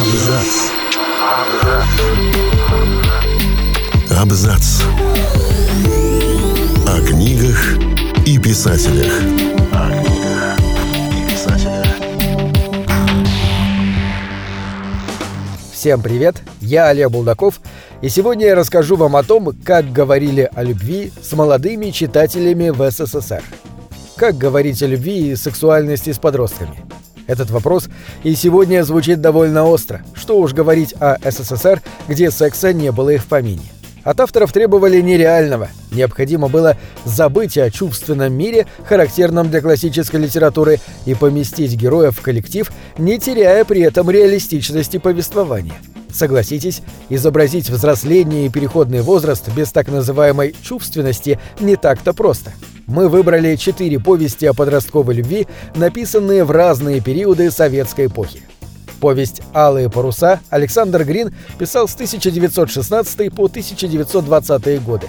Абзац. Абзац. О книгах и писателях. Всем привет, я Олег Булдаков, и сегодня я расскажу вам о том, как говорили о любви с молодыми читателями в СССР. Как говорить о любви и сексуальности с подростками? Этот вопрос и сегодня звучит довольно остро. Что уж говорить о СССР, где секса не было и в помине. От авторов требовали нереального. Необходимо было забыть о чувственном мире, характерном для классической литературы, и поместить героев в коллектив, не теряя при этом реалистичности повествования. Согласитесь, изобразить взросление и переходный возраст без так называемой «чувственности» не так-то просто. Мы выбрали четыре повести о подростковой любви, написанные в разные периоды советской эпохи. Повесть «Алые паруса» Александр Грин писал с 1916 по 1920 годы.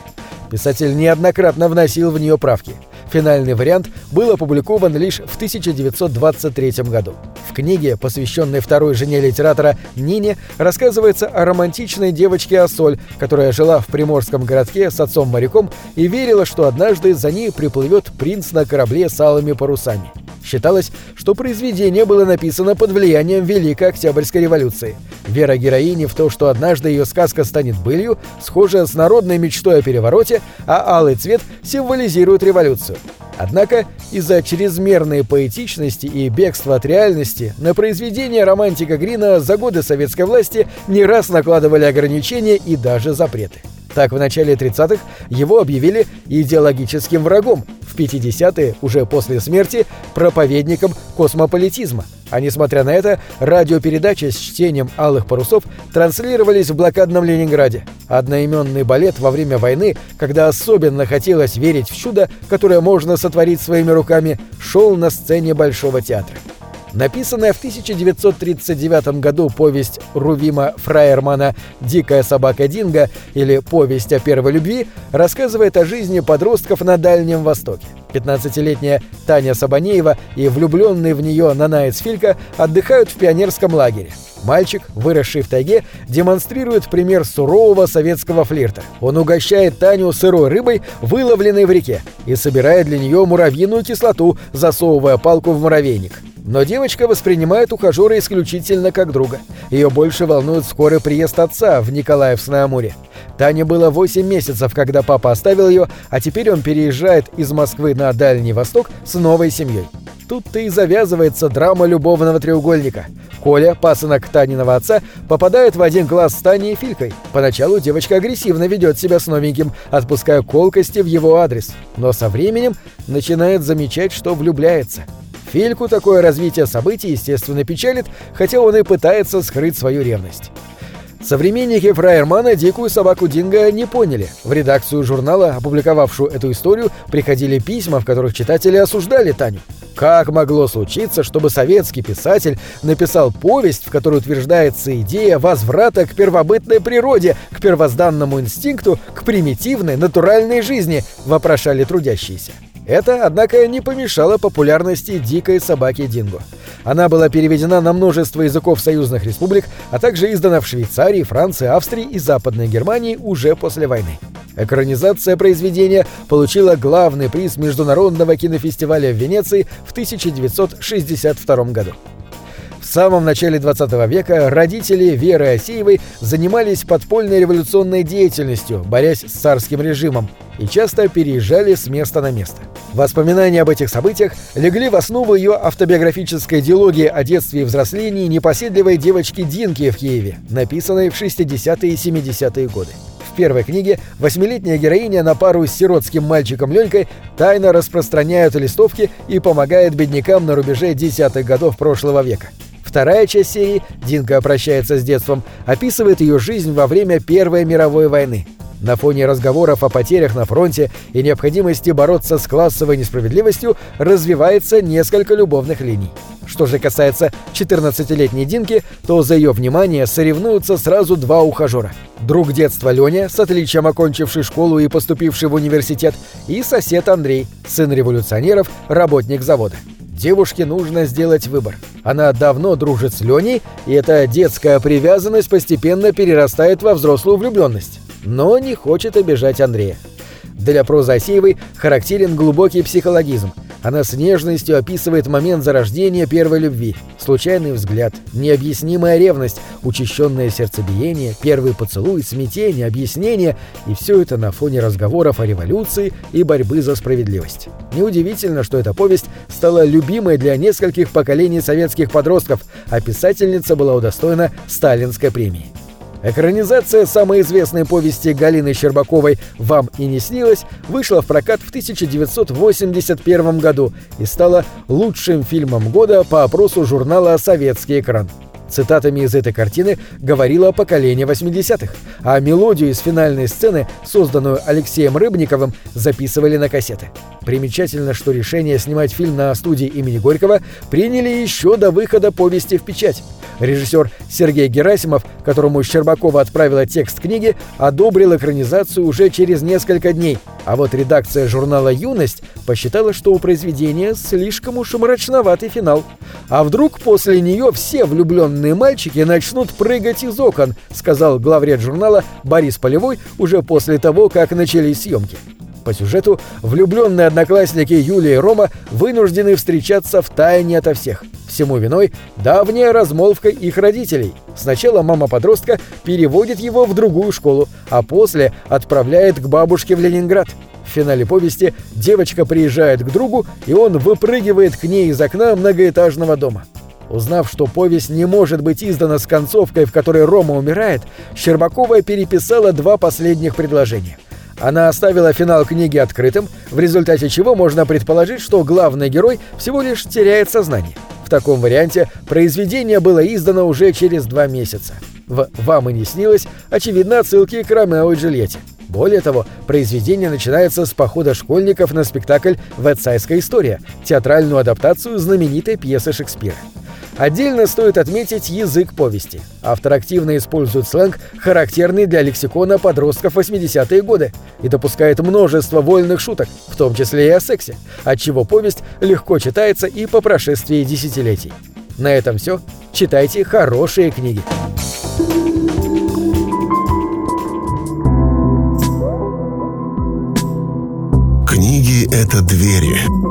Писатель неоднократно вносил в нее правки. Финальный вариант был опубликован лишь в 1923 году. В книге, посвященной второй жене литератора Нине, рассказывается о романтичной девочке Ассоль, которая жила в приморском городке с отцом-моряком и верила, что однажды за ней приплывет принц на корабле с алыми парусами. Считалось, что произведение было написано под влиянием Великой Октябрьской революции. Вера героини в то, что однажды ее сказка станет былью, схожа с народной мечтой о перевороте, а алый цвет символизирует революцию. Однако из-за чрезмерной поэтичности и бегства от реальности на произведение романтика Грина за годы советской власти не раз накладывали ограничения и даже запреты. Так, в начале 30-х его объявили идеологическим врагом, в 50-е, уже после смерти, проповедником космополитизма. А несмотря на это, радиопередачи с чтением «Алых парусов» транслировались в блокадном Ленинграде. Одноименный балет во время войны, когда особенно хотелось верить в чудо, которое можно сотворить своими руками, шел на сцене Большого театра. Написанная в 1939 году повесть Рувима Фраермана «Дикая собака Динго» или «Повесть о первой любви» рассказывает о жизни подростков на Дальнем Востоке. 15-летняя Таня Сабанеева и влюбленный в нее Нанаец Филька отдыхают в пионерском лагере. Мальчик, выросший в тайге, демонстрирует пример сурового советского флирта. Он угощает Таню сырой рыбой, выловленной в реке, и собирает для нее муравьиную кислоту, засовывая палку в муравейник. Но девочка воспринимает ухажера исключительно как друга. Ее больше волнует скорый приезд отца в Николаевск-на-Амуре. Тане было 8 месяцев, когда папа оставил ее, а теперь он переезжает из Москвы на Дальний Восток с новой семьей. Тут-то и завязывается драма любовного треугольника. Коля, пасынок Таниного отца, попадает в один класс с Таней и Филькой. Поначалу девочка агрессивно ведет себя с новеньким, отпуская колкости в его адрес. Но со временем начинает замечать, что влюбляется. Фильку такое развитие событий, естественно, печалит, хотя он и пытается скрыть свою ревность. Современники Фраермана «Дикую собаку Динго» не поняли. В редакцию журнала, опубликовавшую эту историю, приходили письма, в которых читатели осуждали Таню. Как могло случиться, чтобы советский писатель написал повесть, в которой утверждается идея возврата к первобытной природе, к первозданному инстинкту, к примитивной, натуральной жизни, вопрошали трудящиеся. Это, однако, не помешало популярности дикой собаки Динго. Она была переведена на множество языков союзных республик, а также издана в Швейцарии, Франции, Австрии и Западной Германии уже после войны. Экранизация произведения получила главный приз Международного кинофестиваля в Венеции в 1962 году. Самом начале 20 века родители Веры Осеевой занимались подпольной революционной деятельностью, борясь с царским режимом, и часто переезжали с места на место. Воспоминания об этих событиях легли в основу ее автобиографической диалогии о детстве и взрослении непоседливой девочки Динки в Киеве, написанной в 60-е и 70-е годы. В первой книге восьмилетняя героиня на пару с сиротским мальчиком Ленькой тайно распространяет листовки и помогает беднякам на рубеже десятых годов прошлого века. Вторая часть серии «Динка прощается с детством» описывает ее жизнь во время Первой мировой войны. На фоне разговоров о потерях на фронте и необходимости бороться с классовой несправедливостью развивается несколько любовных линий. Что же касается 14-летней Динки, то за ее внимание соревнуются сразу два ухажера. Друг детства Леня, с отличием окончивший школу и поступивший в университет, и сосед Андрей, сын революционеров, работник завода. Девушке нужно сделать выбор. Она давно дружит с Леней, и эта детская привязанность постепенно перерастает во взрослую влюбленность. Но не хочет обижать Андрея. Для прозы Асеевой характерен глубокий психологизм. Она с нежностью описывает момент зарождения первой любви. Случайный взгляд, необъяснимая ревность, учащенное сердцебиение, первый поцелуй, смятение, объяснение и все это на фоне разговоров о революции и борьбы за справедливость. Неудивительно, что эта повесть стала любимой для нескольких поколений советских подростков, а писательница была удостоена Сталинской премии. Экранизация самой известной повести Галины Щербаковой «Вам и не снилось» вышла в прокат в 1981 году и стала лучшим фильмом года по опросу журнала «Советский экран». Цитатами из этой картины говорило поколение 80-х, а мелодию из финальной сцены, созданную Алексеем Рыбниковым, записывали на кассеты. Примечательно, что решение снимать фильм на студии имени Горького приняли еще до выхода повести в печать. Режиссер Сергей Герасимов, которому Щербакова отправила текст книги, одобрил экранизацию уже через несколько дней, а вот редакция журнала «Юность» посчитала, что у произведения слишком уж мрачноватый финал. А вдруг после нее все влюбленные мальчики начнут прыгать из окон, сказал главред журнала Борис Полевой уже после того, как начались съемки. По сюжету влюбленные одноклассники Юлия и Рома вынуждены встречаться в тайне ото всех. Всему виной давняя размолвка их родителей. Сначала мама подростка переводит его в другую школу, а после отправляет к бабушке в Ленинград. В финале повести девочка приезжает к другу, и он выпрыгивает к ней из окна многоэтажного дома. Узнав, что повесть не может быть издана с концовкой, в которой Рома умирает, Щербакова переписала два последних предложения – она оставила финал книги открытым, в результате чего можно предположить, что главный герой всего лишь теряет сознание. В таком варианте произведение было издано уже через два месяца. В «Вам и не снилось» очевидно отсылки к Ромео и Джульетте. Более того, произведение начинается с похода школьников на спектакль «Ветсайская история» — театральную адаптацию знаменитой пьесы Шекспира. Отдельно стоит отметить язык повести. Автор активно использует сленг, характерный для лексикона подростков 80-е годы, и допускает множество вольных шуток, в том числе и о сексе, отчего повесть легко читается и по прошествии десятилетий. На этом все. Читайте хорошие книги. Книги — это двери